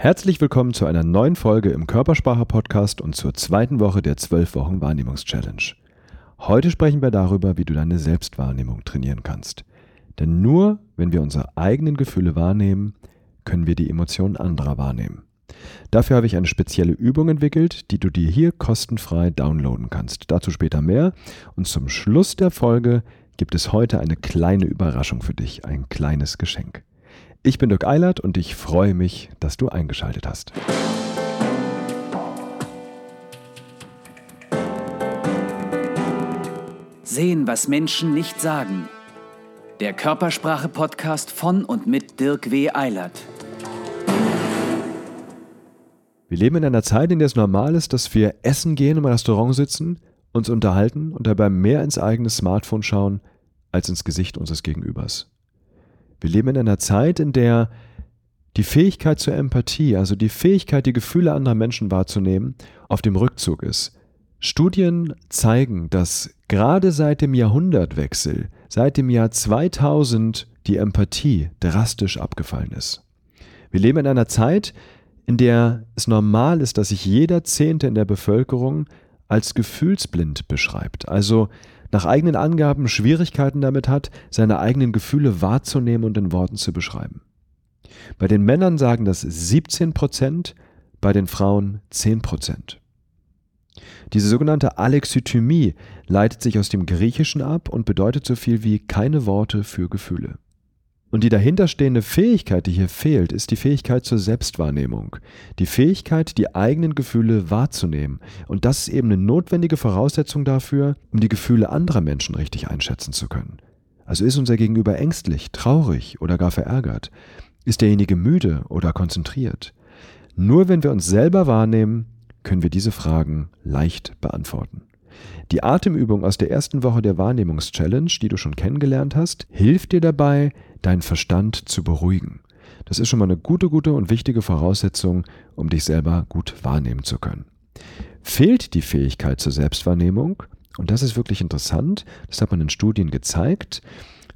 Herzlich willkommen zu einer neuen Folge im Körpersprache-Podcast und zur zweiten Woche der 12 Wochen Wahrnehmungs-Challenge. Heute sprechen wir darüber, wie du deine Selbstwahrnehmung trainieren kannst. Denn nur wenn wir unsere eigenen Gefühle wahrnehmen, können wir die Emotionen anderer wahrnehmen. Dafür habe ich eine spezielle Übung entwickelt, die du dir hier kostenfrei downloaden kannst. Dazu später mehr. Und zum Schluss der Folge gibt es heute eine kleine Überraschung für dich, ein kleines Geschenk. Ich bin Dirk Eilert und ich freue mich, dass du eingeschaltet hast. Sehen, was Menschen nicht sagen. Der Körpersprache-Podcast von und mit Dirk W. Eilert. Wir leben in einer Zeit, in der es normal ist, dass wir essen gehen, im Restaurant sitzen, uns unterhalten und dabei mehr ins eigene Smartphone schauen als ins Gesicht unseres Gegenübers. Wir leben in einer Zeit, in der die Fähigkeit zur Empathie, also die Fähigkeit, die Gefühle anderer Menschen wahrzunehmen, auf dem Rückzug ist. Studien zeigen, dass gerade seit dem Jahrhundertwechsel, seit dem Jahr 2000, die Empathie drastisch abgefallen ist. Wir leben in einer Zeit, in der es normal ist, dass sich jeder Zehnte in der Bevölkerung als gefühlsblind beschreibt, also nach eigenen Angaben Schwierigkeiten damit hat, seine eigenen Gefühle wahrzunehmen und in Worten zu beschreiben. Bei den Männern sagen das 17 Prozent, bei den Frauen 10 Prozent. Diese sogenannte Alexithymie leitet sich aus dem Griechischen ab und bedeutet so viel wie keine Worte für Gefühle. Und die dahinterstehende Fähigkeit, die hier fehlt, ist die Fähigkeit zur Selbstwahrnehmung. Die Fähigkeit, die eigenen Gefühle wahrzunehmen. Und das ist eben eine notwendige Voraussetzung dafür, um die Gefühle anderer Menschen richtig einschätzen zu können. Also ist unser Gegenüber ängstlich, traurig oder gar verärgert? Ist derjenige müde oder konzentriert? Nur wenn wir uns selber wahrnehmen, können wir diese Fragen leicht beantworten. Die Atemübung aus der ersten Woche der Wahrnehmungs-Challenge, die du schon kennengelernt hast, hilft dir dabei, deinen Verstand zu beruhigen. Das ist schon mal eine gute, gute und wichtige Voraussetzung, um dich selber gut wahrnehmen zu können. Fehlt die Fähigkeit zur Selbstwahrnehmung, und das ist wirklich interessant, das hat man in Studien gezeigt,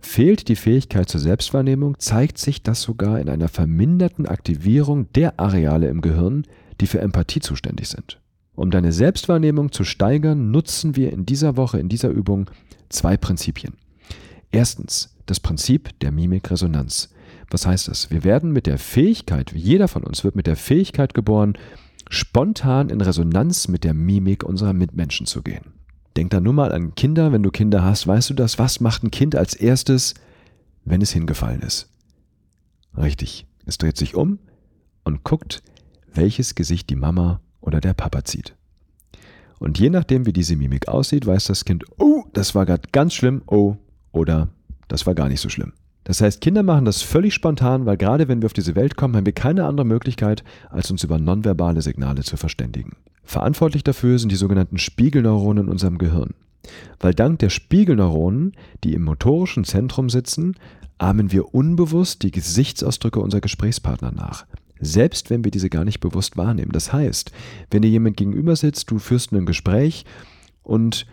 fehlt die Fähigkeit zur Selbstwahrnehmung, zeigt sich das sogar in einer verminderten Aktivierung der Areale im Gehirn, die für Empathie zuständig sind. Um deine Selbstwahrnehmung zu steigern, nutzen wir in dieser Woche, in dieser Übung zwei Prinzipien. Erstens das Prinzip der Mimikresonanz. Was heißt das? Wir werden mit der Fähigkeit, jeder von uns wird mit der Fähigkeit geboren, spontan in Resonanz mit der Mimik unserer Mitmenschen zu gehen. Denk da nur mal an Kinder, wenn du Kinder hast, weißt du das? Was macht ein Kind als erstes, wenn es hingefallen ist? Richtig, es dreht sich um und guckt, welches Gesicht die Mama oder der Papa zieht. Und je nachdem, wie diese Mimik aussieht, weiß das Kind, oh, das war gerade ganz schlimm, oh, oder das war gar nicht so schlimm. Das heißt, Kinder machen das völlig spontan, weil gerade wenn wir auf diese Welt kommen, haben wir keine andere Möglichkeit, als uns über nonverbale Signale zu verständigen. Verantwortlich dafür sind die sogenannten Spiegelneuronen in unserem Gehirn. Weil dank der Spiegelneuronen, die im motorischen Zentrum sitzen, ahmen wir unbewusst die Gesichtsausdrücke unserer Gesprächspartner nach selbst wenn wir diese gar nicht bewusst wahrnehmen. Das heißt, wenn dir jemand gegenüber sitzt, du führst ein Gespräch und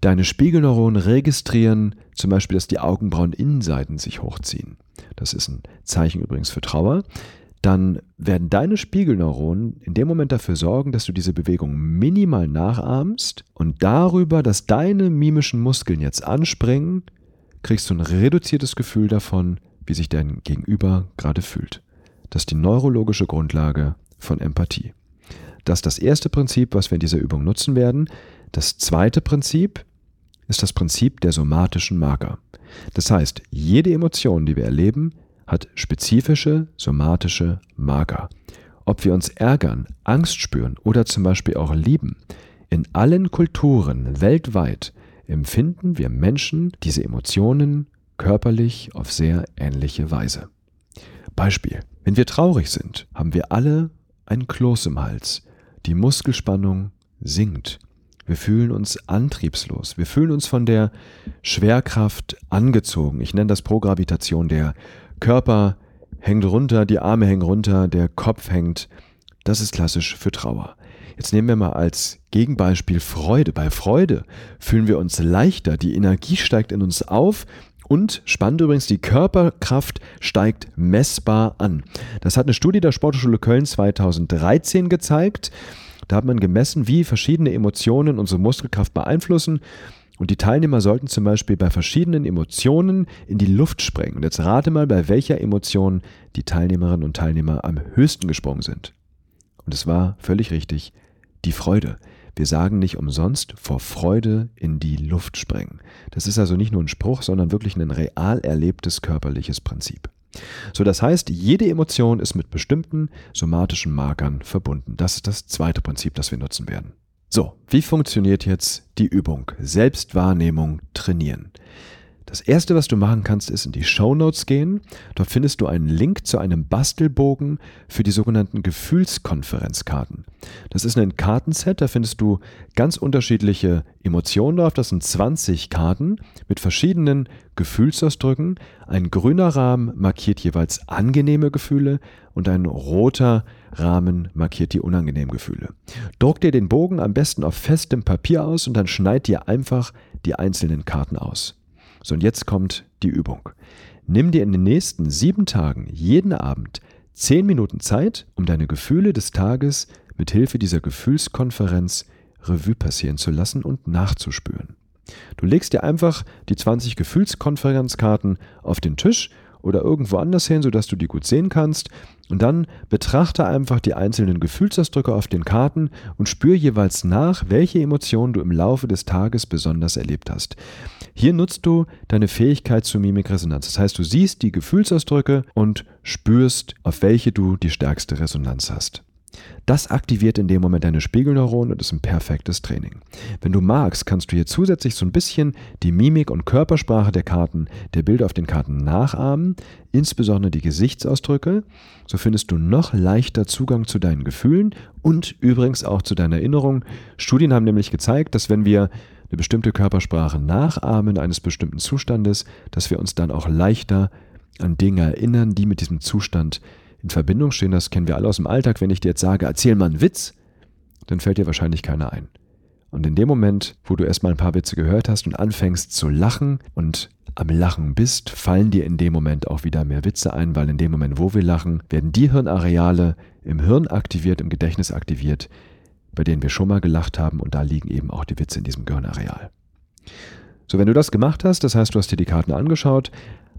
deine Spiegelneuronen registrieren zum Beispiel, dass die Augenbrauen-Innenseiten sich hochziehen. Das ist ein Zeichen übrigens für Trauer. Dann werden deine Spiegelneuronen in dem Moment dafür sorgen, dass du diese Bewegung minimal nachahmst und darüber, dass deine mimischen Muskeln jetzt anspringen, kriegst du ein reduziertes Gefühl davon, wie sich dein Gegenüber gerade fühlt. Das ist die neurologische Grundlage von Empathie. Das ist das erste Prinzip, was wir in dieser Übung nutzen werden. Das zweite Prinzip ist das Prinzip der somatischen Marker. Das heißt, jede Emotion, die wir erleben, hat spezifische somatische Marker. Ob wir uns ärgern, Angst spüren oder zum Beispiel auch lieben, in allen Kulturen weltweit empfinden wir Menschen diese Emotionen körperlich auf sehr ähnliche Weise. Beispiel. Wenn wir traurig sind, haben wir alle ein Kloß im Hals. Die Muskelspannung sinkt. Wir fühlen uns antriebslos. Wir fühlen uns von der Schwerkraft angezogen. Ich nenne das Progravitation. Der Körper hängt runter, die Arme hängen runter, der Kopf hängt. Das ist klassisch für Trauer. Jetzt nehmen wir mal als Gegenbeispiel Freude. Bei Freude fühlen wir uns leichter, die Energie steigt in uns auf Und spannend übrigens, die Körperkraft steigt messbar an. Das hat eine Studie der Sportschule Köln 2013 gezeigt. Da hat man gemessen, wie verschiedene Emotionen unsere Muskelkraft beeinflussen. Und die Teilnehmer sollten zum Beispiel bei verschiedenen Emotionen in die Luft sprengen. Und jetzt rate mal, bei welcher Emotion die Teilnehmerinnen und Teilnehmer am höchsten gesprungen sind. Und es war völlig richtig, die Freude. Wir sagen nicht umsonst vor Freude in die Luft sprengen. Das ist also nicht nur ein Spruch, sondern wirklich ein real erlebtes körperliches Prinzip. So, das heißt, jede Emotion ist mit bestimmten somatischen Markern verbunden. Das ist das zweite Prinzip, das wir nutzen werden. So, wie funktioniert jetzt die Übung? Selbstwahrnehmung trainieren. Das erste, was du machen kannst, ist in die Show Notes gehen. Dort findest du einen Link zu einem Bastelbogen für die sogenannten Gefühlskonferenzkarten. Das ist ein Kartenset, da findest du ganz unterschiedliche Emotionen drauf. Das sind 20 Karten mit verschiedenen Gefühlsausdrücken. Ein grüner Rahmen markiert jeweils angenehme Gefühle und ein roter Rahmen markiert die unangenehmen Gefühle. Druck dir den Bogen am besten auf festem Papier aus und dann schneid dir einfach die einzelnen Karten aus. So, und jetzt kommt die Übung. Nimm dir in den nächsten sieben Tagen jeden Abend zehn Minuten Zeit, um deine Gefühle des Tages mit Hilfe dieser Gefühlskonferenz Revue passieren zu lassen und nachzuspüren. Du legst dir einfach die 20 Gefühlskonferenzkarten auf den Tisch oder irgendwo anders hin, sodass du die gut sehen kannst. Und dann betrachte einfach die einzelnen Gefühlsausdrücke auf den Karten und spür jeweils nach, welche Emotionen du im Laufe des Tages besonders erlebt hast. Hier nutzt du deine Fähigkeit zur Mimikresonanz. Das heißt, du siehst die Gefühlsausdrücke und spürst, auf welche du die stärkste Resonanz hast. Das aktiviert in dem Moment deine Spiegelneuronen und ist ein perfektes Training. Wenn du magst, kannst du hier zusätzlich so ein bisschen die Mimik und Körpersprache der Karten, der Bilder auf den Karten nachahmen, insbesondere die Gesichtsausdrücke. So findest du noch leichter Zugang zu deinen Gefühlen und übrigens auch zu deiner Erinnerung. Studien haben nämlich gezeigt, dass wenn wir eine bestimmte Körpersprache nachahmen eines bestimmten Zustandes, dass wir uns dann auch leichter an Dinge erinnern, die mit diesem Zustand in Verbindung stehen. Das kennen wir alle aus dem Alltag. Wenn ich dir jetzt sage, erzähl mal einen Witz, dann fällt dir wahrscheinlich keiner ein. Und in dem Moment, wo du erstmal ein paar Witze gehört hast und anfängst zu lachen und am Lachen bist, fallen dir in dem Moment auch wieder mehr Witze ein, weil in dem Moment, wo wir lachen, werden die Hirnareale im Hirn aktiviert, im Gedächtnis aktiviert, bei denen wir schon mal gelacht haben und da liegen eben auch die Witze in diesem Gehirnareal. So, wenn du das gemacht hast, das heißt, du hast dir die Karten angeschaut,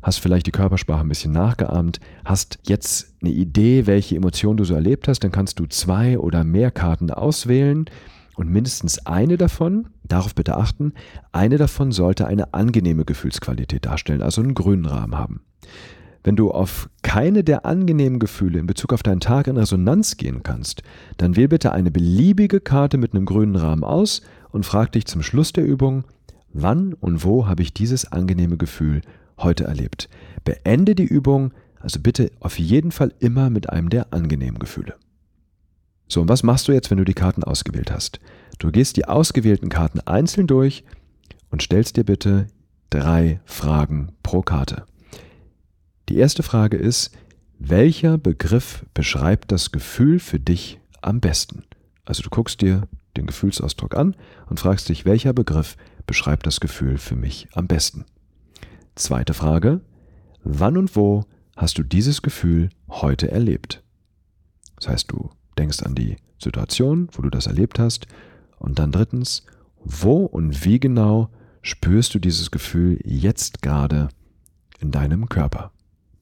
hast vielleicht die Körpersprache ein bisschen nachgeahmt, hast jetzt eine Idee, welche Emotion du so erlebt hast, dann kannst du zwei oder mehr Karten auswählen und mindestens eine davon, darauf bitte achten, eine davon sollte eine angenehme Gefühlsqualität darstellen, also einen grünen Rahmen haben. Wenn du auf keine der angenehmen Gefühle in Bezug auf deinen Tag in Resonanz gehen kannst, dann wähl bitte eine beliebige Karte mit einem grünen Rahmen aus und frag dich zum Schluss der Übung, wann und wo habe ich dieses angenehme Gefühl heute erlebt. Beende die Übung also bitte auf jeden Fall immer mit einem der angenehmen Gefühle. So, und was machst du jetzt, wenn du die Karten ausgewählt hast? Du gehst die ausgewählten Karten einzeln durch und stellst dir bitte drei Fragen pro Karte. Die erste Frage ist, welcher Begriff beschreibt das Gefühl für dich am besten? Also du guckst dir den Gefühlsausdruck an und fragst dich, welcher Begriff beschreibt das Gefühl für mich am besten? Zweite Frage. Wann und wo hast du dieses Gefühl heute erlebt? Das heißt, du denkst an die Situation, wo du das erlebt hast. Und dann drittens, wo und wie genau spürst du dieses Gefühl jetzt gerade in deinem Körper?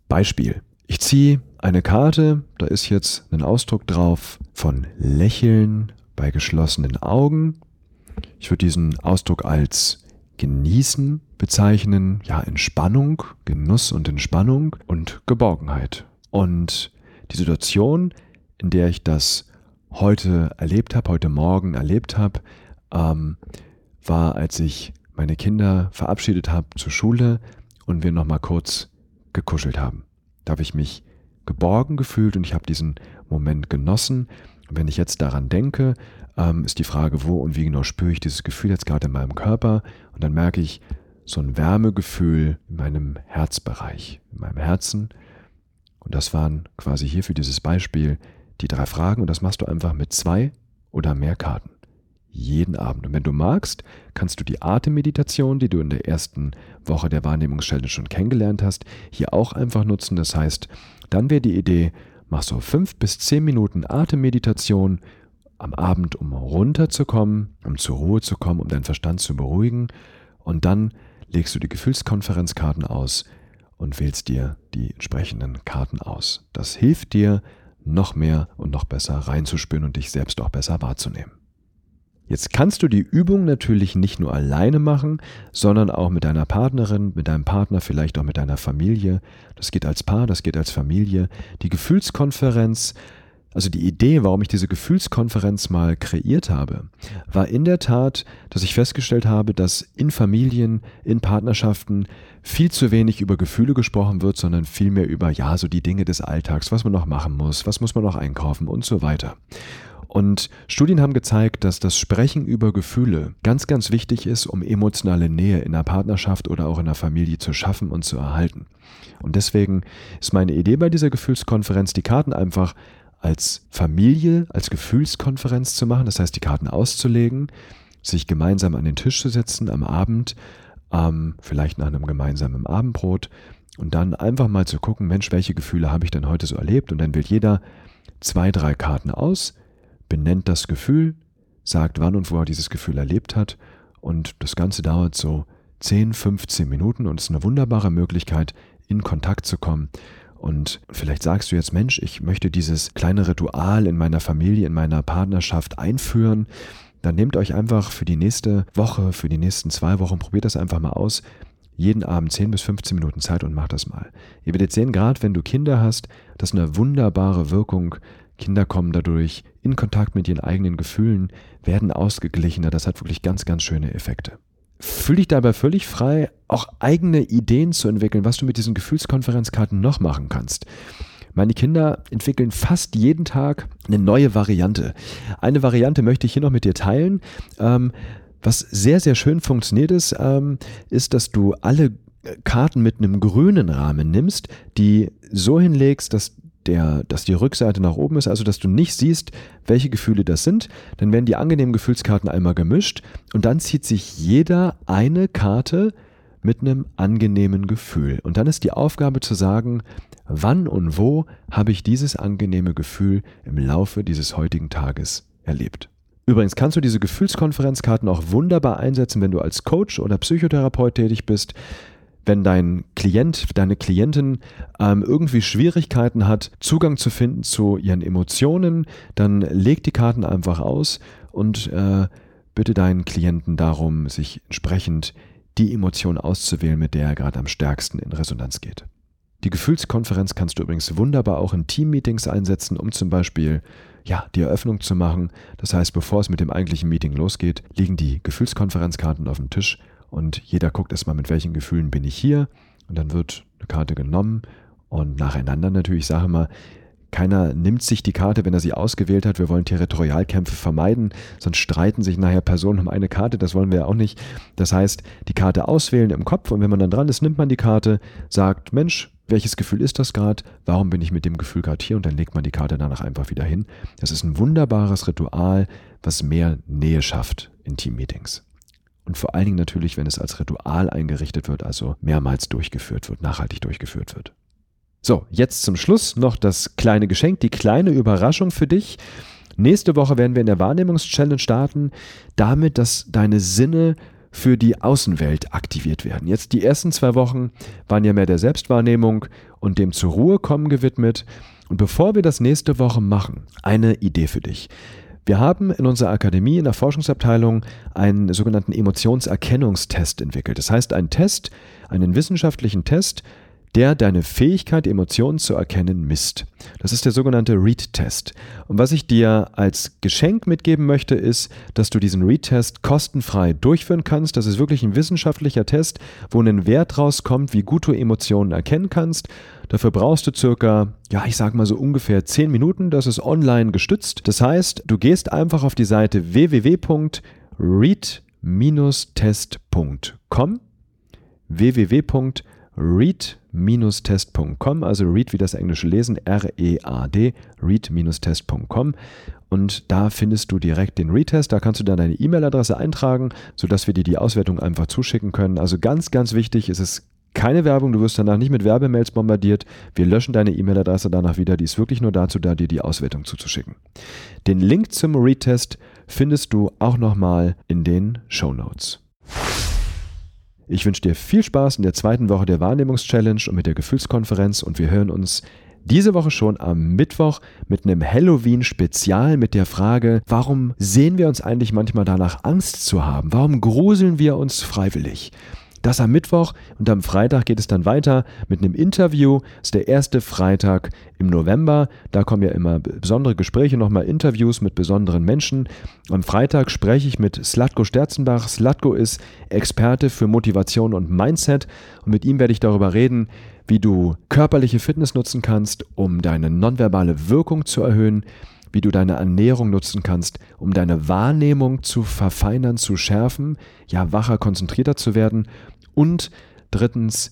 Beispiel. Ich ziehe eine Karte, da ist jetzt ein Ausdruck drauf von Lächeln bei geschlossenen Augen. Ich würde diesen Ausdruck als Genießen bezeichnen, ja, Entspannung, Genuss und Entspannung und Geborgenheit. Und die Situation, in der ich das heute erlebt habe, heute Morgen erlebt habe, ähm, war, als ich meine Kinder verabschiedet habe zur Schule und wir nochmal kurz gekuschelt haben. Da habe ich mich geborgen gefühlt und ich habe diesen Moment genossen. Wenn ich jetzt daran denke, ähm, ist die Frage, wo und wie genau spüre ich dieses Gefühl jetzt gerade in meinem Körper. Und dann merke ich so ein Wärmegefühl in meinem Herzbereich, in meinem Herzen. Und das waren quasi hier für dieses Beispiel die drei Fragen. Und das machst du einfach mit zwei oder mehr Karten. jeden Abend. Und wenn du magst, kannst du die Atemmeditation, die du in der ersten Woche der Wahrnehmungschallenge schon kennengelernt hast, hier auch einfach nutzen. Das heißt, dann wäre die Idee, mach so fünf bis zehn Minuten Atemmeditation am Abend, um runterzukommen, um zur Ruhe zu kommen, um deinen Verstand zu beruhigen. Und dann legst du die Gefühlskonferenzkarten aus und wählst dir die entsprechenden Karten aus. Das hilft dir, noch mehr und noch besser reinzuspüren und dich selbst auch besser wahrzunehmen. Jetzt kannst du die Übung natürlich nicht nur alleine machen, sondern auch mit deiner Partnerin, mit deinem Partner, vielleicht auch mit deiner Familie. Das geht als Paar, das geht als Familie. Die Gefühlskonferenz, also die Idee, warum ich diese Gefühlskonferenz mal kreiert habe, war in der Tat, dass ich festgestellt habe, dass in Familien, in Partnerschaften viel zu wenig über Gefühle gesprochen wird, sondern vielmehr über, ja, so die Dinge des Alltags, was man noch machen muss, was muss man noch einkaufen und so weiter. Und Studien haben gezeigt, dass das Sprechen über Gefühle ganz, ganz wichtig ist, um emotionale Nähe in einer Partnerschaft oder auch in einer Familie zu schaffen und zu erhalten. Und deswegen ist meine Idee bei dieser Gefühlskonferenz, die Karten einfach als Familie, als Gefühlskonferenz zu machen, das heißt die Karten auszulegen, sich gemeinsam an den Tisch zu setzen am Abend, ähm, vielleicht nach einem gemeinsamen Abendbrot und dann einfach mal zu gucken, Mensch, welche Gefühle habe ich denn heute so erlebt? Und dann wählt jeder zwei, drei Karten aus, benennt das Gefühl, sagt, wann und wo er dieses Gefühl erlebt hat. Und das Ganze dauert so 10, 15 Minuten und ist eine wunderbare Möglichkeit, in Kontakt zu kommen. Und vielleicht sagst du jetzt, Mensch, ich möchte dieses kleine Ritual in meiner Familie, in meiner Partnerschaft einführen. Dann nehmt euch einfach für die nächste Woche, für die nächsten zwei Wochen, probiert das einfach mal aus. Jeden Abend 10 bis 15 Minuten Zeit und macht das mal. Ihr werdet sehen, gerade wenn du Kinder hast, dass eine wunderbare Wirkung Kinder kommen dadurch in Kontakt mit ihren eigenen Gefühlen, werden ausgeglichener. Das hat wirklich ganz, ganz schöne Effekte. Fühl dich dabei völlig frei, auch eigene Ideen zu entwickeln, was du mit diesen Gefühlskonferenzkarten noch machen kannst. Meine Kinder entwickeln fast jeden Tag eine neue Variante. Eine Variante möchte ich hier noch mit dir teilen. Ähm, was sehr, sehr schön funktioniert ist, ähm, ist, dass du alle Karten mit einem grünen Rahmen nimmst, die so hinlegst, dass der, dass die Rückseite nach oben ist, also dass du nicht siehst, welche Gefühle das sind. Dann werden die angenehmen Gefühlskarten einmal gemischt und dann zieht sich jeder eine Karte mit einem angenehmen Gefühl. Und dann ist die Aufgabe zu sagen, wann und wo habe ich dieses angenehme Gefühl im Laufe dieses heutigen Tages erlebt. Übrigens kannst du diese Gefühlskonferenzkarten auch wunderbar einsetzen, wenn du als Coach oder Psychotherapeut tätig bist wenn dein Klient, deine Klientin ähm, irgendwie Schwierigkeiten hat, Zugang zu finden zu ihren Emotionen, dann leg die Karten einfach aus und äh, bitte deinen Klienten darum, sich entsprechend die Emotion auszuwählen, mit der er gerade am stärksten in Resonanz geht. Die Gefühlskonferenz kannst du übrigens wunderbar auch in Teammeetings einsetzen, um zum Beispiel ja, die Eröffnung zu machen. Das heißt, bevor es mit dem eigentlichen Meeting losgeht, liegen die Gefühlskonferenzkarten auf dem Tisch und jeder guckt erstmal, mit welchen Gefühlen bin ich hier. Und dann wird eine Karte genommen und nacheinander natürlich, sage mal, keiner nimmt sich die Karte, wenn er sie ausgewählt hat. Wir wollen Territorialkämpfe vermeiden, sonst streiten sich nachher Personen um eine Karte. Das wollen wir ja auch nicht. Das heißt, die Karte auswählen im Kopf und wenn man dann dran ist, nimmt man die Karte, sagt, Mensch, welches Gefühl ist das gerade? Warum bin ich mit dem Gefühl gerade hier? Und dann legt man die Karte danach einfach wieder hin. Das ist ein wunderbares Ritual, was mehr Nähe schafft in Teammeetings. Und vor allen Dingen natürlich, wenn es als Ritual eingerichtet wird, also mehrmals durchgeführt wird, nachhaltig durchgeführt wird. So, jetzt zum Schluss noch das kleine Geschenk, die kleine Überraschung für dich. Nächste Woche werden wir in der Wahrnehmungs-Challenge starten, damit, dass deine Sinne für die Außenwelt aktiviert werden. Jetzt die ersten zwei Wochen waren ja mehr der Selbstwahrnehmung und dem zur Ruhe kommen gewidmet. Und bevor wir das nächste Woche machen, eine Idee für dich. Wir haben in unserer Akademie, in der Forschungsabteilung, einen sogenannten Emotionserkennungstest entwickelt. Das heißt, einen Test, einen wissenschaftlichen Test, der deine Fähigkeit, Emotionen zu erkennen, misst. Das ist der sogenannte Read-Test. Und was ich dir als Geschenk mitgeben möchte, ist, dass du diesen Read-Test kostenfrei durchführen kannst. Das ist wirklich ein wissenschaftlicher Test, wo ein Wert rauskommt, wie gut du Emotionen erkennen kannst. Dafür brauchst du circa, ja, ich sag mal so ungefähr 10 Minuten. Das ist online gestützt. Das heißt, du gehst einfach auf die Seite www.read-test.com www.read read-test.com, also read wie das englische Lesen, R-E-A-D, read-test.com und da findest du direkt den Retest. Da kannst du dann deine E-Mail-Adresse eintragen, sodass wir dir die Auswertung einfach zuschicken können. Also ganz, ganz wichtig ist es keine Werbung, du wirst danach nicht mit Werbemails bombardiert. Wir löschen deine E-Mail-Adresse danach wieder. Die ist wirklich nur dazu da, dir die Auswertung zuzuschicken. Den Link zum Retest findest du auch nochmal in den Show Notes. Ich wünsche dir viel Spaß in der zweiten Woche der Wahrnehmungs-Challenge und mit der Gefühlskonferenz und wir hören uns diese Woche schon am Mittwoch mit einem Halloween-Spezial mit der Frage, warum sehen wir uns eigentlich manchmal danach, Angst zu haben? Warum gruseln wir uns freiwillig? Das am Mittwoch und am Freitag geht es dann weiter mit einem Interview. Das ist der erste Freitag im November. Da kommen ja immer besondere Gespräche, nochmal Interviews mit besonderen Menschen. Am Freitag spreche ich mit Slatko Sterzenbach. Slatko ist Experte für Motivation und Mindset und mit ihm werde ich darüber reden, wie du körperliche Fitness nutzen kannst, um deine nonverbale Wirkung zu erhöhen wie du deine Ernährung nutzen kannst, um deine Wahrnehmung zu verfeinern, zu schärfen, ja wacher, konzentrierter zu werden. Und drittens,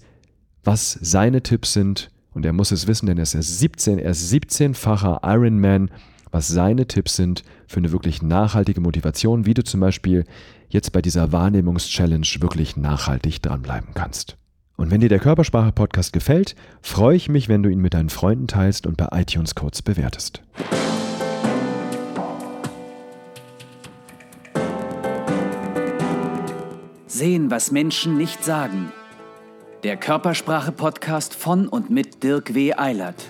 was seine Tipps sind, und er muss es wissen, denn er ist erst 17, er ist 17-facher Ironman, was seine Tipps sind für eine wirklich nachhaltige Motivation, wie du zum Beispiel jetzt bei dieser Wahrnehmungs-Challenge wirklich nachhaltig dranbleiben kannst. Und wenn dir der Körpersprache-Podcast gefällt, freue ich mich, wenn du ihn mit deinen Freunden teilst und bei iTunes kurz bewertest. Sehen, was Menschen nicht sagen. Der Körpersprache-Podcast von und mit Dirk W. Eilert.